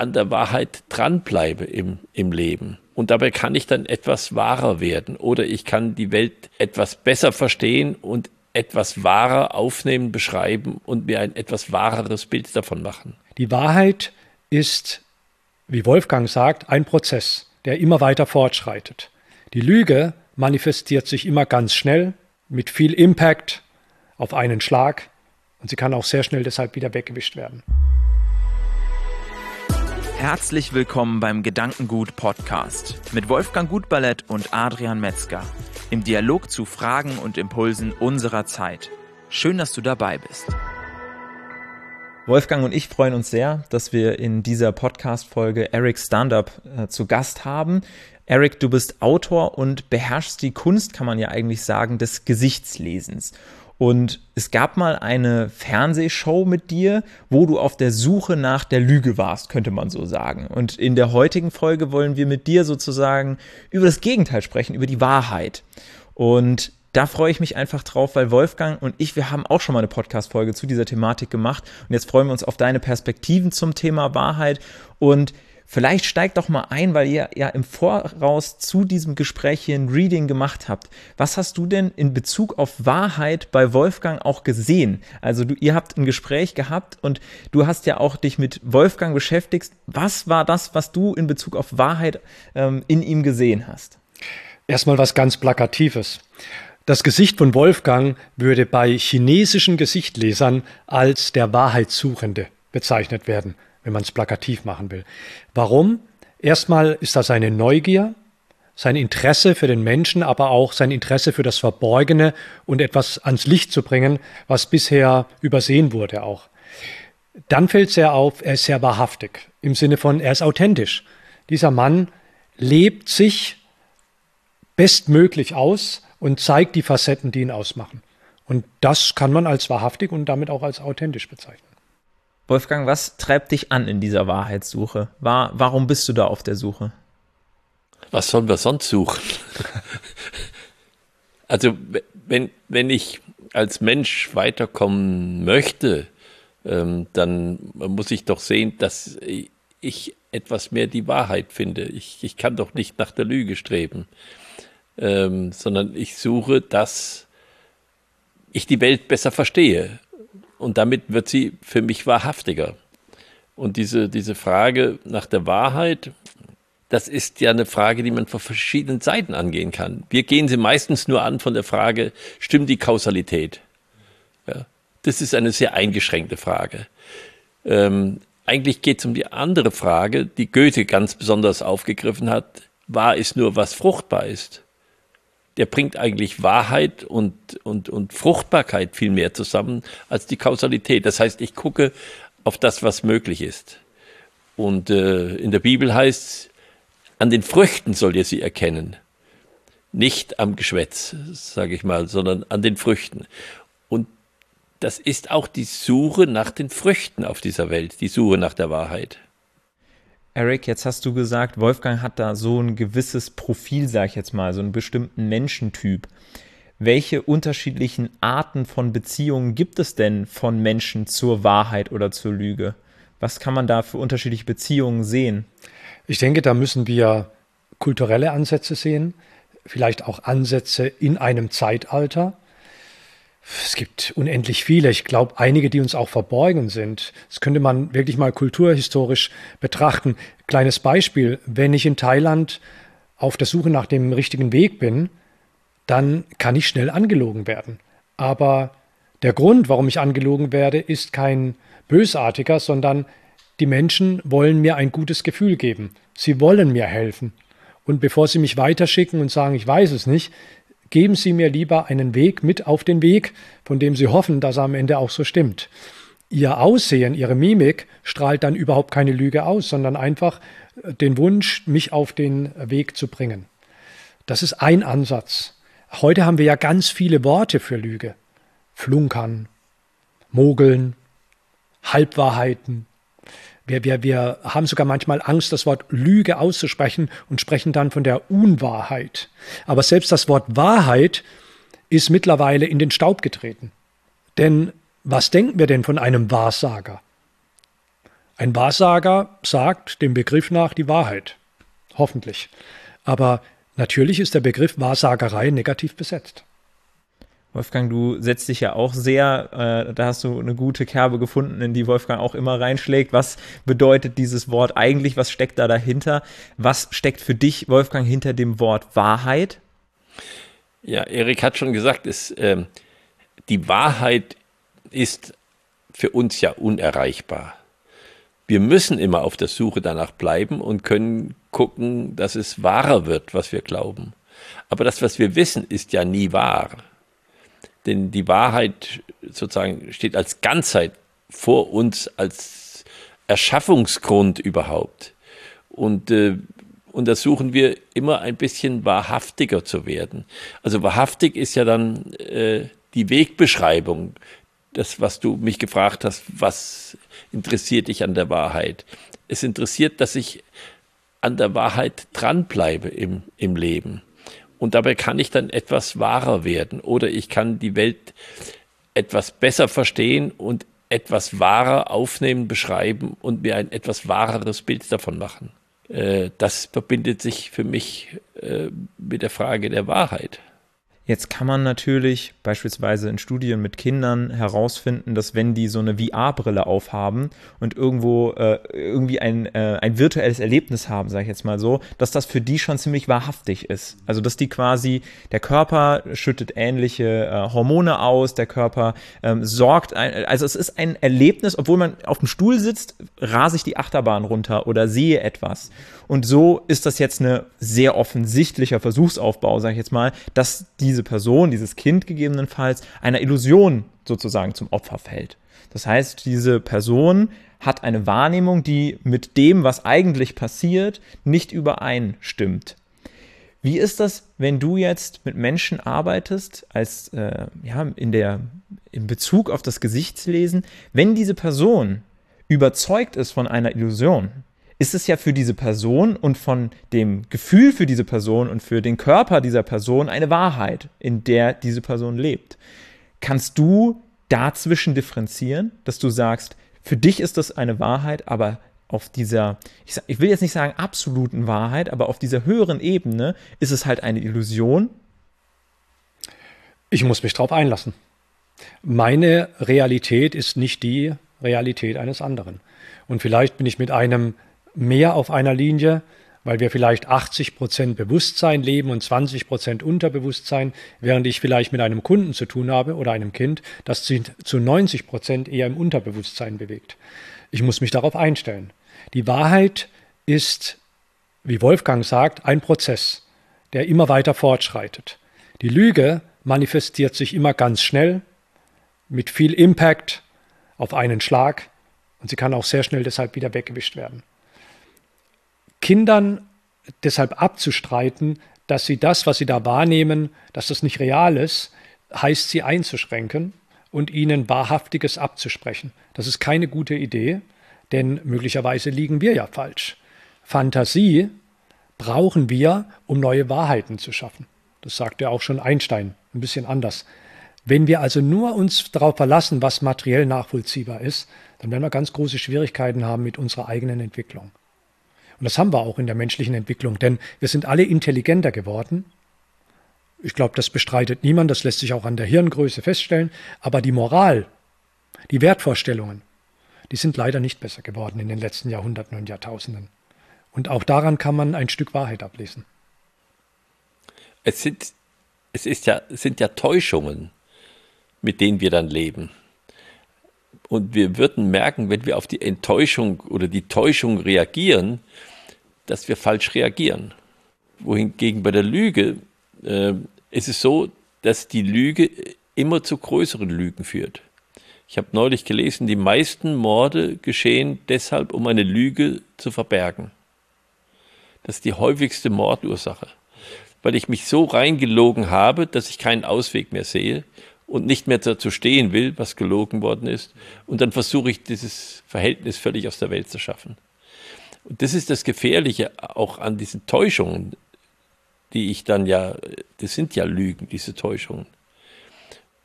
an der Wahrheit dranbleibe im, im Leben. Und dabei kann ich dann etwas wahrer werden oder ich kann die Welt etwas besser verstehen und etwas wahrer aufnehmen, beschreiben und mir ein etwas wahreres Bild davon machen. Die Wahrheit ist, wie Wolfgang sagt, ein Prozess, der immer weiter fortschreitet. Die Lüge manifestiert sich immer ganz schnell, mit viel Impact auf einen Schlag und sie kann auch sehr schnell deshalb wieder weggewischt werden. Herzlich willkommen beim Gedankengut Podcast mit Wolfgang Gutballett und Adrian Metzger im Dialog zu Fragen und Impulsen unserer Zeit. Schön, dass du dabei bist. Wolfgang und ich freuen uns sehr, dass wir in dieser Podcast-Folge Eric Standup äh, zu Gast haben. Eric, du bist Autor und beherrschst die Kunst, kann man ja eigentlich sagen, des Gesichtslesens. Und es gab mal eine Fernsehshow mit dir, wo du auf der Suche nach der Lüge warst, könnte man so sagen. Und in der heutigen Folge wollen wir mit dir sozusagen über das Gegenteil sprechen, über die Wahrheit. Und da freue ich mich einfach drauf, weil Wolfgang und ich, wir haben auch schon mal eine Podcast-Folge zu dieser Thematik gemacht. Und jetzt freuen wir uns auf deine Perspektiven zum Thema Wahrheit. Und Vielleicht steigt doch mal ein, weil ihr ja im Voraus zu diesem Gespräch hier ein Reading gemacht habt. Was hast du denn in Bezug auf Wahrheit bei Wolfgang auch gesehen? Also du, ihr habt ein Gespräch gehabt und du hast ja auch dich mit Wolfgang beschäftigt. Was war das, was du in Bezug auf Wahrheit ähm, in ihm gesehen hast? Erstmal was ganz Plakatives. Das Gesicht von Wolfgang würde bei chinesischen Gesichtlesern als der Wahrheitssuchende bezeichnet werden wenn man es plakativ machen will. Warum? Erstmal ist da seine Neugier, sein Interesse für den Menschen, aber auch sein Interesse für das Verborgene und etwas ans Licht zu bringen, was bisher übersehen wurde auch. Dann fällt sehr auf, er ist sehr wahrhaftig, im Sinne von, er ist authentisch. Dieser Mann lebt sich bestmöglich aus und zeigt die Facetten, die ihn ausmachen. Und das kann man als wahrhaftig und damit auch als authentisch bezeichnen. Wolfgang, was treibt dich an in dieser Wahrheitssuche? War, warum bist du da auf der Suche? Was sollen wir sonst suchen? also, wenn, wenn ich als Mensch weiterkommen möchte, ähm, dann muss ich doch sehen, dass ich etwas mehr die Wahrheit finde. Ich, ich kann doch nicht nach der Lüge streben, ähm, sondern ich suche, dass ich die Welt besser verstehe und damit wird sie für mich wahrhaftiger. Und diese, diese Frage nach der Wahrheit, das ist ja eine Frage, die man von verschiedenen Seiten angehen kann. Wir gehen sie meistens nur an von der Frage, stimmt die Kausalität? Ja, das ist eine sehr eingeschränkte Frage. Ähm, eigentlich geht es um die andere Frage, die Goethe ganz besonders aufgegriffen hat. Wahr ist nur, was fruchtbar ist der bringt eigentlich Wahrheit und, und, und Fruchtbarkeit viel mehr zusammen als die Kausalität. Das heißt, ich gucke auf das, was möglich ist. Und äh, in der Bibel heißt es, an den Früchten sollt ihr sie erkennen. Nicht am Geschwätz, sage ich mal, sondern an den Früchten. Und das ist auch die Suche nach den Früchten auf dieser Welt, die Suche nach der Wahrheit. Eric, jetzt hast du gesagt, Wolfgang hat da so ein gewisses Profil, sag ich jetzt mal, so einen bestimmten Menschentyp. Welche unterschiedlichen Arten von Beziehungen gibt es denn von Menschen zur Wahrheit oder zur Lüge? Was kann man da für unterschiedliche Beziehungen sehen? Ich denke, da müssen wir kulturelle Ansätze sehen, vielleicht auch Ansätze in einem Zeitalter. Es gibt unendlich viele. Ich glaube, einige, die uns auch verborgen sind. Das könnte man wirklich mal kulturhistorisch betrachten. Kleines Beispiel. Wenn ich in Thailand auf der Suche nach dem richtigen Weg bin, dann kann ich schnell angelogen werden. Aber der Grund, warum ich angelogen werde, ist kein bösartiger, sondern die Menschen wollen mir ein gutes Gefühl geben. Sie wollen mir helfen. Und bevor sie mich weiterschicken und sagen, ich weiß es nicht, geben Sie mir lieber einen Weg mit auf den Weg, von dem Sie hoffen, dass er am Ende auch so stimmt. Ihr Aussehen, Ihre Mimik strahlt dann überhaupt keine Lüge aus, sondern einfach äh, den Wunsch, mich auf den Weg zu bringen. Das ist ein Ansatz. Heute haben wir ja ganz viele Worte für Lüge. Flunkern, Mogeln, Halbwahrheiten, wir, wir, wir haben sogar manchmal Angst, das Wort Lüge auszusprechen und sprechen dann von der Unwahrheit. Aber selbst das Wort Wahrheit ist mittlerweile in den Staub getreten. Denn was denken wir denn von einem Wahrsager? Ein Wahrsager sagt dem Begriff nach die Wahrheit. Hoffentlich. Aber natürlich ist der Begriff Wahrsagerei negativ besetzt. Wolfgang, du setzt dich ja auch sehr, äh, da hast du eine gute Kerbe gefunden, in die Wolfgang auch immer reinschlägt. Was bedeutet dieses Wort eigentlich? Was steckt da dahinter? Was steckt für dich, Wolfgang, hinter dem Wort Wahrheit? Ja, Erik hat schon gesagt, es, äh, die Wahrheit ist für uns ja unerreichbar. Wir müssen immer auf der Suche danach bleiben und können gucken, dass es wahrer wird, was wir glauben. Aber das, was wir wissen, ist ja nie wahr. Denn die Wahrheit sozusagen steht als Ganzheit vor uns, als Erschaffungsgrund überhaupt. Und äh, untersuchen wir immer ein bisschen wahrhaftiger zu werden. Also wahrhaftig ist ja dann äh, die Wegbeschreibung, das, was du mich gefragt hast, was interessiert dich an der Wahrheit? Es interessiert, dass ich an der Wahrheit dranbleibe im, im Leben. Und dabei kann ich dann etwas wahrer werden oder ich kann die Welt etwas besser verstehen und etwas wahrer aufnehmen, beschreiben und mir ein etwas wahreres Bild davon machen. Äh, das verbindet sich für mich äh, mit der Frage der Wahrheit. Jetzt kann man natürlich beispielsweise in Studien mit Kindern herausfinden, dass wenn die so eine VR-Brille aufhaben und irgendwo äh, irgendwie ein, äh, ein virtuelles Erlebnis haben, sage ich jetzt mal so, dass das für die schon ziemlich wahrhaftig ist. Also dass die quasi, der Körper schüttet ähnliche äh, Hormone aus, der Körper ähm, sorgt, ein, also es ist ein Erlebnis, obwohl man auf dem Stuhl sitzt, rase ich die Achterbahn runter oder sehe etwas. Und so ist das jetzt ein sehr offensichtlicher Versuchsaufbau, sage ich jetzt mal, dass diese diese Person, dieses Kind gegebenenfalls, einer Illusion sozusagen zum Opfer fällt. Das heißt, diese Person hat eine Wahrnehmung, die mit dem, was eigentlich passiert, nicht übereinstimmt. Wie ist das, wenn du jetzt mit Menschen arbeitest, als äh, ja, in der in Bezug auf das Gesichtslesen, wenn diese Person überzeugt ist von einer Illusion, ist es ja für diese Person und von dem Gefühl für diese Person und für den Körper dieser Person eine Wahrheit, in der diese Person lebt. Kannst du dazwischen differenzieren, dass du sagst, für dich ist das eine Wahrheit, aber auf dieser, ich, sag, ich will jetzt nicht sagen absoluten Wahrheit, aber auf dieser höheren Ebene ist es halt eine Illusion? Ich muss mich darauf einlassen. Meine Realität ist nicht die Realität eines anderen. Und vielleicht bin ich mit einem mehr auf einer Linie, weil wir vielleicht 80 Prozent Bewusstsein leben und 20 Prozent Unterbewusstsein, während ich vielleicht mit einem Kunden zu tun habe oder einem Kind, das sich zu 90 Prozent eher im Unterbewusstsein bewegt. Ich muss mich darauf einstellen. Die Wahrheit ist, wie Wolfgang sagt, ein Prozess, der immer weiter fortschreitet. Die Lüge manifestiert sich immer ganz schnell, mit viel Impact auf einen Schlag und sie kann auch sehr schnell deshalb wieder weggewischt werden. Kindern deshalb abzustreiten, dass sie das, was sie da wahrnehmen, dass das nicht real ist, heißt sie einzuschränken und ihnen Wahrhaftiges abzusprechen. Das ist keine gute Idee, denn möglicherweise liegen wir ja falsch. Fantasie brauchen wir, um neue Wahrheiten zu schaffen. Das sagte auch schon Einstein, ein bisschen anders. Wenn wir also nur uns darauf verlassen, was materiell nachvollziehbar ist, dann werden wir ganz große Schwierigkeiten haben mit unserer eigenen Entwicklung. Und das haben wir auch in der menschlichen Entwicklung, denn wir sind alle intelligenter geworden. Ich glaube, das bestreitet niemand, das lässt sich auch an der Hirngröße feststellen. Aber die Moral, die Wertvorstellungen, die sind leider nicht besser geworden in den letzten Jahrhunderten und Jahrtausenden. Und auch daran kann man ein Stück Wahrheit ablesen. Es sind, es ist ja, es sind ja Täuschungen, mit denen wir dann leben. Und wir würden merken, wenn wir auf die Enttäuschung oder die Täuschung reagieren, dass wir falsch reagieren. Wohingegen bei der Lüge äh, ist es so, dass die Lüge immer zu größeren Lügen führt. Ich habe neulich gelesen, die meisten Morde geschehen deshalb, um eine Lüge zu verbergen. Das ist die häufigste Mordursache, weil ich mich so reingelogen habe, dass ich keinen Ausweg mehr sehe und nicht mehr dazu stehen will, was gelogen worden ist. Und dann versuche ich dieses Verhältnis völlig aus der Welt zu schaffen. Und das ist das Gefährliche auch an diesen Täuschungen, die ich dann ja, das sind ja Lügen, diese Täuschungen.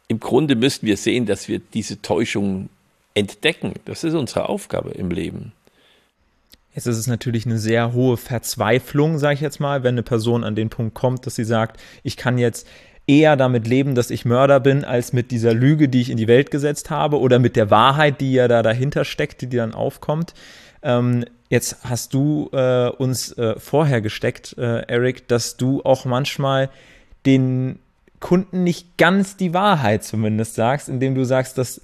Im Grunde müssen wir sehen, dass wir diese Täuschungen entdecken. Das ist unsere Aufgabe im Leben. Jetzt ist es natürlich eine sehr hohe Verzweiflung, sage ich jetzt mal, wenn eine Person an den Punkt kommt, dass sie sagt, ich kann jetzt eher damit leben, dass ich Mörder bin, als mit dieser Lüge, die ich in die Welt gesetzt habe oder mit der Wahrheit, die ja da dahinter steckt, die dann aufkommt. Ähm, jetzt hast du äh, uns äh, vorher gesteckt, äh, Eric, dass du auch manchmal den Kunden nicht ganz die Wahrheit zumindest sagst, indem du sagst, dass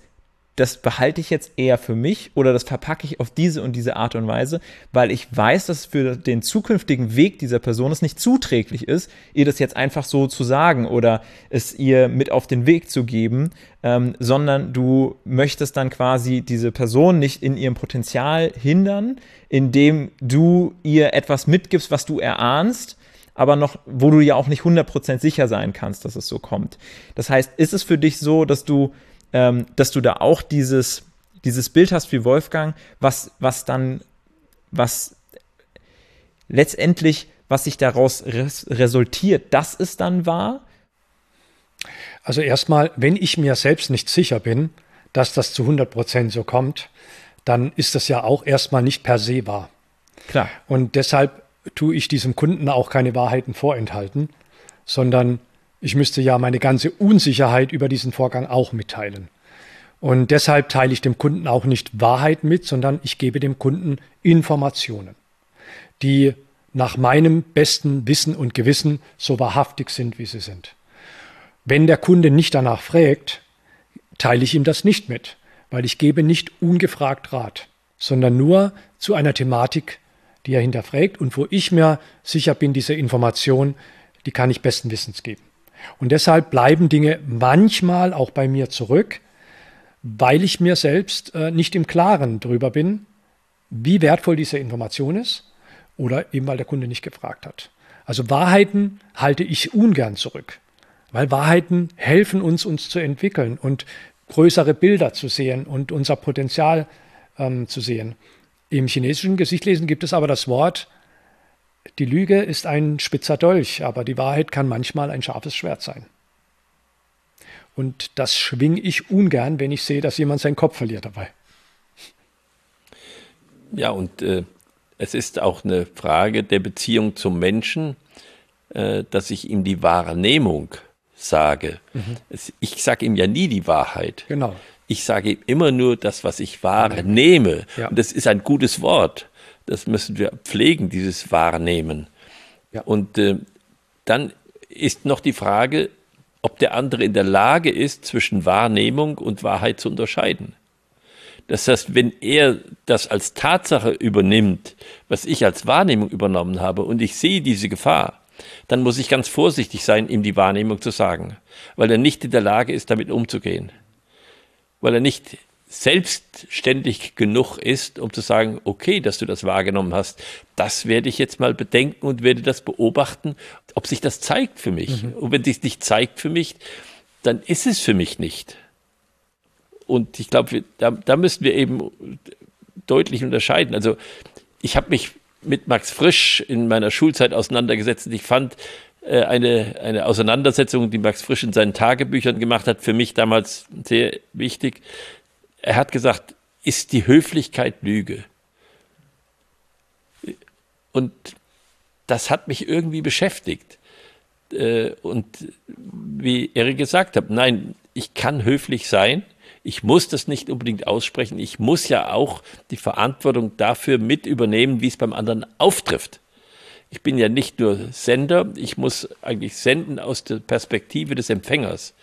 das behalte ich jetzt eher für mich oder das verpacke ich auf diese und diese Art und Weise, weil ich weiß, dass für den zukünftigen Weg dieser Person es nicht zuträglich ist, ihr das jetzt einfach so zu sagen oder es ihr mit auf den Weg zu geben, ähm, sondern du möchtest dann quasi diese Person nicht in ihrem Potenzial hindern, indem du ihr etwas mitgibst, was du erahnst, aber noch, wo du ja auch nicht 100% sicher sein kannst, dass es so kommt. Das heißt, ist es für dich so, dass du ähm, dass du da auch dieses, dieses Bild hast wie Wolfgang, was, was dann, was letztendlich, was sich daraus res resultiert, das ist dann wahr? Also erstmal, wenn ich mir selbst nicht sicher bin, dass das zu 100 Prozent so kommt, dann ist das ja auch erstmal nicht per se wahr. Klar. Und deshalb tue ich diesem Kunden auch keine Wahrheiten vorenthalten, sondern ich müsste ja meine ganze Unsicherheit über diesen Vorgang auch mitteilen. Und deshalb teile ich dem Kunden auch nicht Wahrheit mit, sondern ich gebe dem Kunden Informationen, die nach meinem besten Wissen und Gewissen so wahrhaftig sind, wie sie sind. Wenn der Kunde nicht danach fragt, teile ich ihm das nicht mit, weil ich gebe nicht ungefragt Rat, sondern nur zu einer Thematik, die er hinterfragt und wo ich mir sicher bin, diese Information, die kann ich besten Wissens geben. Und deshalb bleiben Dinge manchmal auch bei mir zurück, weil ich mir selbst äh, nicht im Klaren darüber bin, wie wertvoll diese Information ist oder eben weil der Kunde nicht gefragt hat. Also Wahrheiten halte ich ungern zurück, weil Wahrheiten helfen uns, uns zu entwickeln und größere Bilder zu sehen und unser Potenzial ähm, zu sehen. Im chinesischen Gesichtlesen gibt es aber das Wort die Lüge ist ein spitzer Dolch, aber die Wahrheit kann manchmal ein scharfes Schwert sein. Und das schwinge ich ungern, wenn ich sehe, dass jemand seinen Kopf verliert dabei. Ja, und äh, es ist auch eine Frage der Beziehung zum Menschen, äh, dass ich ihm die Wahrnehmung sage. Mhm. Es, ich sage ihm ja nie die Wahrheit. Genau. Ich sage ihm immer nur das, was ich wahrnehme. Ja. Und das ist ein gutes Wort. Das müssen wir pflegen, dieses Wahrnehmen. Ja. Und äh, dann ist noch die Frage, ob der andere in der Lage ist, zwischen Wahrnehmung und Wahrheit zu unterscheiden. Das heißt, wenn er das als Tatsache übernimmt, was ich als Wahrnehmung übernommen habe, und ich sehe diese Gefahr, dann muss ich ganz vorsichtig sein, ihm die Wahrnehmung zu sagen, weil er nicht in der Lage ist, damit umzugehen. Weil er nicht selbstständig genug ist, um zu sagen, okay, dass du das wahrgenommen hast, das werde ich jetzt mal bedenken und werde das beobachten, ob sich das zeigt für mich. Mhm. Und wenn sich nicht zeigt für mich, dann ist es für mich nicht. Und ich glaube, da, da müssen wir eben deutlich unterscheiden. Also ich habe mich mit Max Frisch in meiner Schulzeit auseinandergesetzt und ich fand äh, eine, eine Auseinandersetzung, die Max Frisch in seinen Tagebüchern gemacht hat, für mich damals sehr wichtig er hat gesagt, ist die Höflichkeit Lüge? Und das hat mich irgendwie beschäftigt. Äh, und wie Erik gesagt hat, nein, ich kann höflich sein. Ich muss das nicht unbedingt aussprechen. Ich muss ja auch die Verantwortung dafür mit übernehmen, wie es beim anderen auftrifft. Ich bin ja nicht nur Sender, ich muss eigentlich senden aus der Perspektive des Empfängers.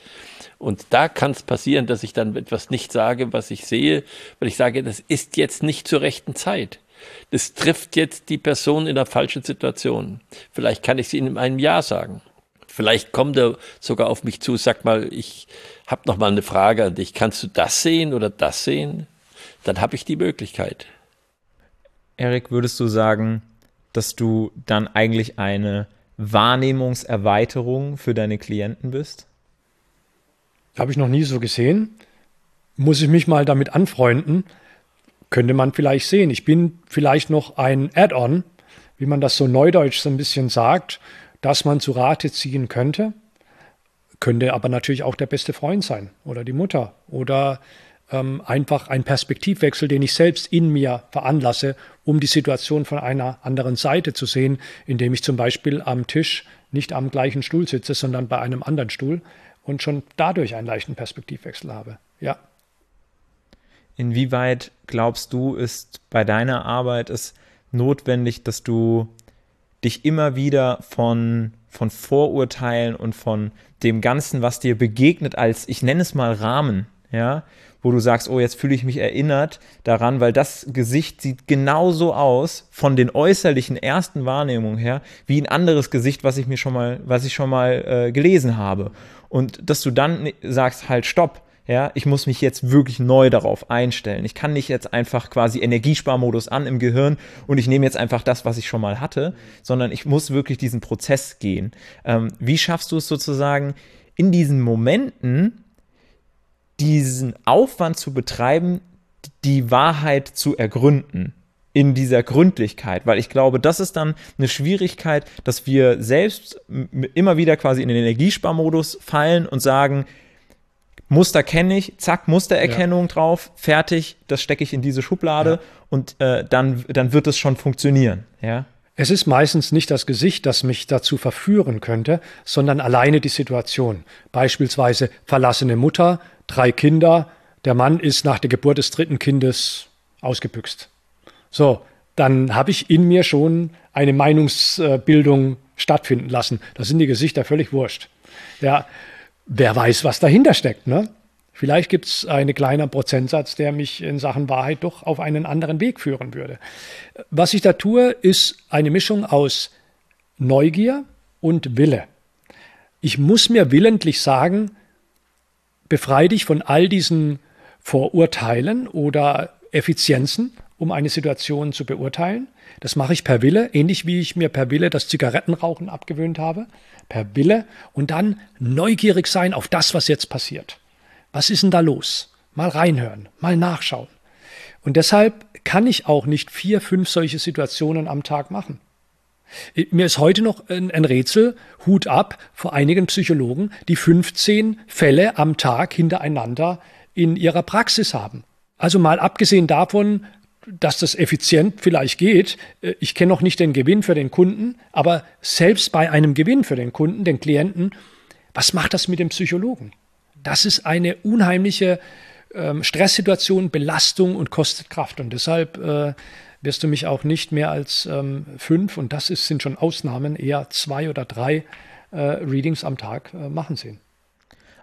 Und da kann es passieren, dass ich dann etwas nicht sage, was ich sehe, weil ich sage, das ist jetzt nicht zur rechten Zeit. Das trifft jetzt die Person in der falschen Situation. Vielleicht kann ich sie in einem Jahr sagen. Vielleicht kommt er sogar auf mich zu, sag mal, ich habe noch mal eine Frage an dich. Kannst du das sehen oder das sehen? Dann habe ich die Möglichkeit. Erik, würdest du sagen, dass du dann eigentlich eine Wahrnehmungserweiterung für deine Klienten bist? Habe ich noch nie so gesehen. Muss ich mich mal damit anfreunden. Könnte man vielleicht sehen. Ich bin vielleicht noch ein Add-on, wie man das so neudeutsch so ein bisschen sagt, dass man zu Rate ziehen könnte. Könnte aber natürlich auch der beste Freund sein oder die Mutter oder ähm, einfach ein Perspektivwechsel, den ich selbst in mir veranlasse, um die Situation von einer anderen Seite zu sehen, indem ich zum Beispiel am Tisch nicht am gleichen Stuhl sitze, sondern bei einem anderen Stuhl und schon dadurch einen leichten Perspektivwechsel habe. Ja. Inwieweit glaubst du, ist bei deiner Arbeit es notwendig, dass du dich immer wieder von, von Vorurteilen und von dem Ganzen, was dir begegnet, als ich nenne es mal Rahmen, ja, wo du sagst, oh, jetzt fühle ich mich erinnert daran, weil das Gesicht sieht genauso aus von den äußerlichen ersten Wahrnehmungen her wie ein anderes Gesicht, was ich mir schon mal, was ich schon mal äh, gelesen habe. Und dass du dann sagst, halt, stopp, ja, ich muss mich jetzt wirklich neu darauf einstellen. Ich kann nicht jetzt einfach quasi Energiesparmodus an im Gehirn und ich nehme jetzt einfach das, was ich schon mal hatte, sondern ich muss wirklich diesen Prozess gehen. Ähm, wie schaffst du es sozusagen in diesen Momenten, diesen Aufwand zu betreiben, die Wahrheit zu ergründen? in dieser Gründlichkeit, weil ich glaube, das ist dann eine Schwierigkeit, dass wir selbst immer wieder quasi in den Energiesparmodus fallen und sagen, Muster kenne ich, zack, Mustererkennung ja. drauf, fertig, das stecke ich in diese Schublade ja. und äh, dann, dann wird es schon funktionieren. Ja? Es ist meistens nicht das Gesicht, das mich dazu verführen könnte, sondern alleine die Situation. Beispielsweise verlassene Mutter, drei Kinder, der Mann ist nach der Geburt des dritten Kindes ausgebüxt. So, dann habe ich in mir schon eine Meinungsbildung stattfinden lassen. Da sind die Gesichter völlig wurscht. Ja, wer weiß, was dahinter steckt. Ne? Vielleicht gibt es einen kleinen Prozentsatz, der mich in Sachen Wahrheit doch auf einen anderen Weg führen würde. Was ich da tue, ist eine Mischung aus Neugier und Wille. Ich muss mir willentlich sagen, befreie dich von all diesen Vorurteilen oder Effizienzen, um eine Situation zu beurteilen. Das mache ich per Wille, ähnlich wie ich mir per Wille das Zigarettenrauchen abgewöhnt habe per Wille und dann neugierig sein auf das, was jetzt passiert. Was ist denn da los? Mal reinhören, mal nachschauen. Und deshalb kann ich auch nicht vier, fünf solche Situationen am Tag machen. Mir ist heute noch ein, Rätsel, Hut ab, vor einigen Psychologen, die 15 Fälle am Tag hintereinander in ihrer Praxis haben. Also mal abgesehen davon, dass das effizient vielleicht geht. Äh, ich kenne noch nicht den Gewinn für den Kunden, aber selbst bei einem Gewinn für den Kunden, den Klienten, was macht das mit dem Psychologen? Das ist eine unheimliche ähm, Stresssituation, Belastung und kostet Kraft. Und deshalb äh, wirst du mich auch nicht mehr als ähm, fünf, und das ist, sind schon Ausnahmen, eher zwei oder drei äh, Readings am Tag äh, machen sehen.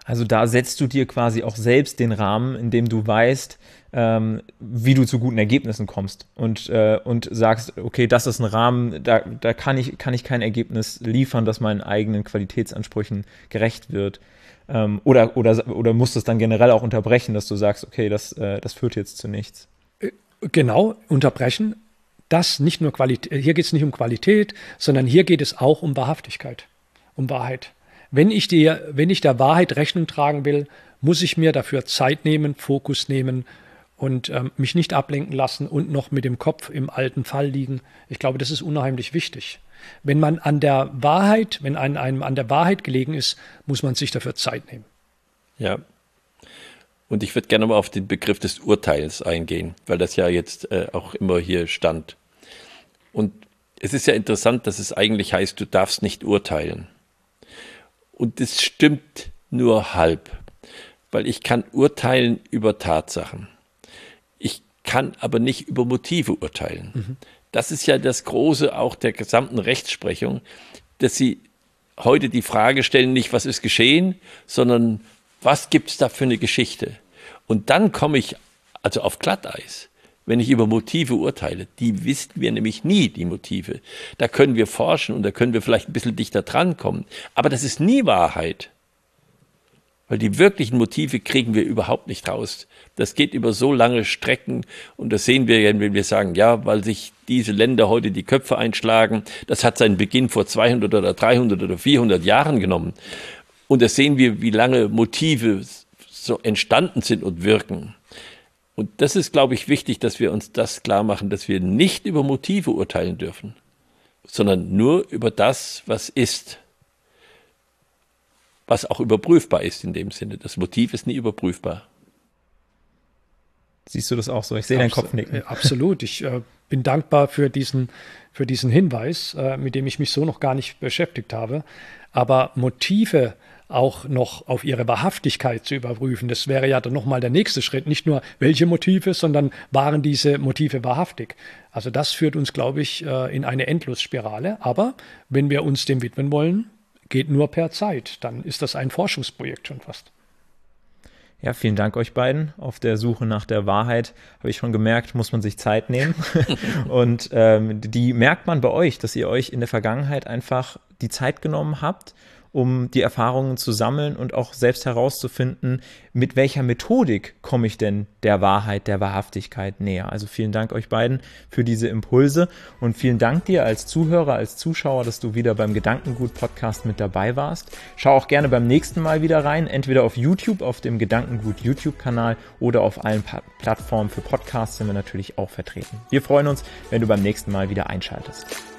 Also da setzt du dir quasi auch selbst den Rahmen, in dem du weißt, ähm, wie du zu guten Ergebnissen kommst und, äh, und sagst, okay, das ist ein Rahmen, da, da kann, ich, kann ich kein Ergebnis liefern, das meinen eigenen Qualitätsansprüchen gerecht wird. Ähm, oder, oder, oder musst du es dann generell auch unterbrechen, dass du sagst, okay, das, äh, das führt jetzt zu nichts. Äh, genau, unterbrechen. Das nicht nur Qualität, hier geht es nicht um Qualität, sondern hier geht es auch um Wahrhaftigkeit, um Wahrheit. Wenn ich, dir, wenn ich der Wahrheit Rechnung tragen will, muss ich mir dafür Zeit nehmen, Fokus nehmen und ähm, mich nicht ablenken lassen und noch mit dem Kopf im alten Fall liegen. Ich glaube, das ist unheimlich wichtig. Wenn man an der Wahrheit, wenn einem, einem an der Wahrheit gelegen ist, muss man sich dafür Zeit nehmen. Ja. Und ich würde gerne mal auf den Begriff des Urteils eingehen, weil das ja jetzt äh, auch immer hier stand. Und es ist ja interessant, dass es eigentlich heißt, du darfst nicht urteilen. Und das stimmt nur halb, weil ich kann urteilen über Tatsachen. Ich kann aber nicht über Motive urteilen. Mhm. Das ist ja das Große auch der gesamten Rechtsprechung, dass sie heute die Frage stellen, nicht was ist geschehen, sondern was gibt es da für eine Geschichte? Und dann komme ich also auf Glatteis wenn ich über Motive urteile. Die wissen wir nämlich nie, die Motive. Da können wir forschen und da können wir vielleicht ein bisschen dichter drankommen. Aber das ist nie Wahrheit. Weil die wirklichen Motive kriegen wir überhaupt nicht raus. Das geht über so lange Strecken und das sehen wir ja, wenn wir sagen, ja, weil sich diese Länder heute die Köpfe einschlagen, das hat seinen Beginn vor 200 oder 300 oder 400 Jahren genommen. Und das sehen wir, wie lange Motive so entstanden sind und wirken. Und das ist, glaube ich, wichtig, dass wir uns das klar machen, dass wir nicht über Motive urteilen dürfen, sondern nur über das, was ist. Was auch überprüfbar ist in dem Sinne. Das Motiv ist nie überprüfbar. Siehst du das auch so? Ich sehe deinen Kopf nicken. Äh, absolut. Ich äh, bin dankbar für diesen, für diesen Hinweis, äh, mit dem ich mich so noch gar nicht beschäftigt habe. Aber Motive auch noch auf ihre Wahrhaftigkeit zu überprüfen, das wäre ja dann nochmal der nächste Schritt. Nicht nur welche Motive, sondern waren diese Motive wahrhaftig. Also das führt uns, glaube ich, äh, in eine Endlosspirale. Aber wenn wir uns dem widmen wollen, geht nur per Zeit. Dann ist das ein Forschungsprojekt schon fast. Ja, vielen Dank euch beiden. Auf der Suche nach der Wahrheit habe ich schon gemerkt, muss man sich Zeit nehmen. und ähm, die merkt man bei euch, dass ihr euch in der Vergangenheit einfach die Zeit genommen habt, um die Erfahrungen zu sammeln und auch selbst herauszufinden, mit welcher Methodik komme ich denn der Wahrheit, der Wahrhaftigkeit näher. Also vielen Dank euch beiden für diese Impulse und vielen Dank dir als Zuhörer, als Zuschauer, dass du wieder beim Gedankengut Podcast mit dabei warst. Schau auch gerne beim nächsten Mal wieder rein, entweder auf YouTube, auf dem Gedankengut YouTube Kanal oder auf allen pa Plattformen für Podcasts sind wir natürlich auch vertreten. Wir freuen uns, wenn du beim nächsten Mal wieder einschaltest.